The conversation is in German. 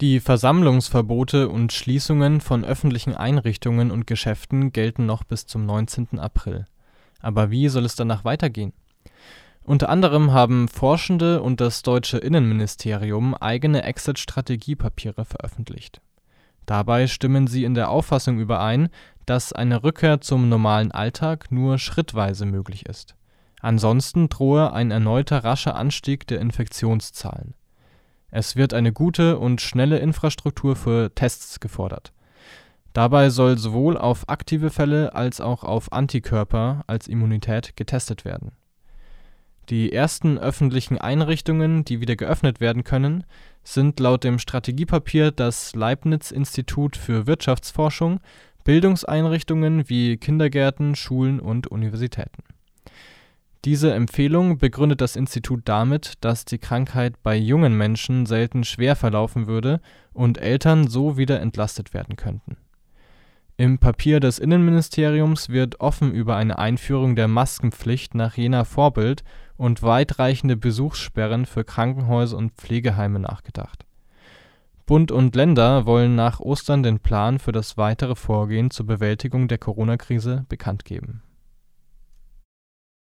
Die Versammlungsverbote und Schließungen von öffentlichen Einrichtungen und Geschäften gelten noch bis zum 19. April. Aber wie soll es danach weitergehen? Unter anderem haben Forschende und das deutsche Innenministerium eigene Exit-Strategiepapiere veröffentlicht. Dabei stimmen sie in der Auffassung überein, dass eine Rückkehr zum normalen Alltag nur schrittweise möglich ist. Ansonsten drohe ein erneuter rascher Anstieg der Infektionszahlen. Es wird eine gute und schnelle Infrastruktur für Tests gefordert. Dabei soll sowohl auf aktive Fälle als auch auf Antikörper als Immunität getestet werden. Die ersten öffentlichen Einrichtungen, die wieder geöffnet werden können, sind laut dem Strategiepapier das Leibniz-Institut für Wirtschaftsforschung, Bildungseinrichtungen wie Kindergärten, Schulen und Universitäten diese Empfehlung begründet das Institut damit, dass die Krankheit bei jungen Menschen selten schwer verlaufen würde und Eltern so wieder entlastet werden könnten. Im Papier des Innenministeriums wird offen über eine Einführung der Maskenpflicht nach Jena Vorbild und weitreichende Besuchssperren für Krankenhäuser und Pflegeheime nachgedacht. Bund und Länder wollen nach Ostern den Plan für das weitere Vorgehen zur Bewältigung der Corona-Krise bekannt geben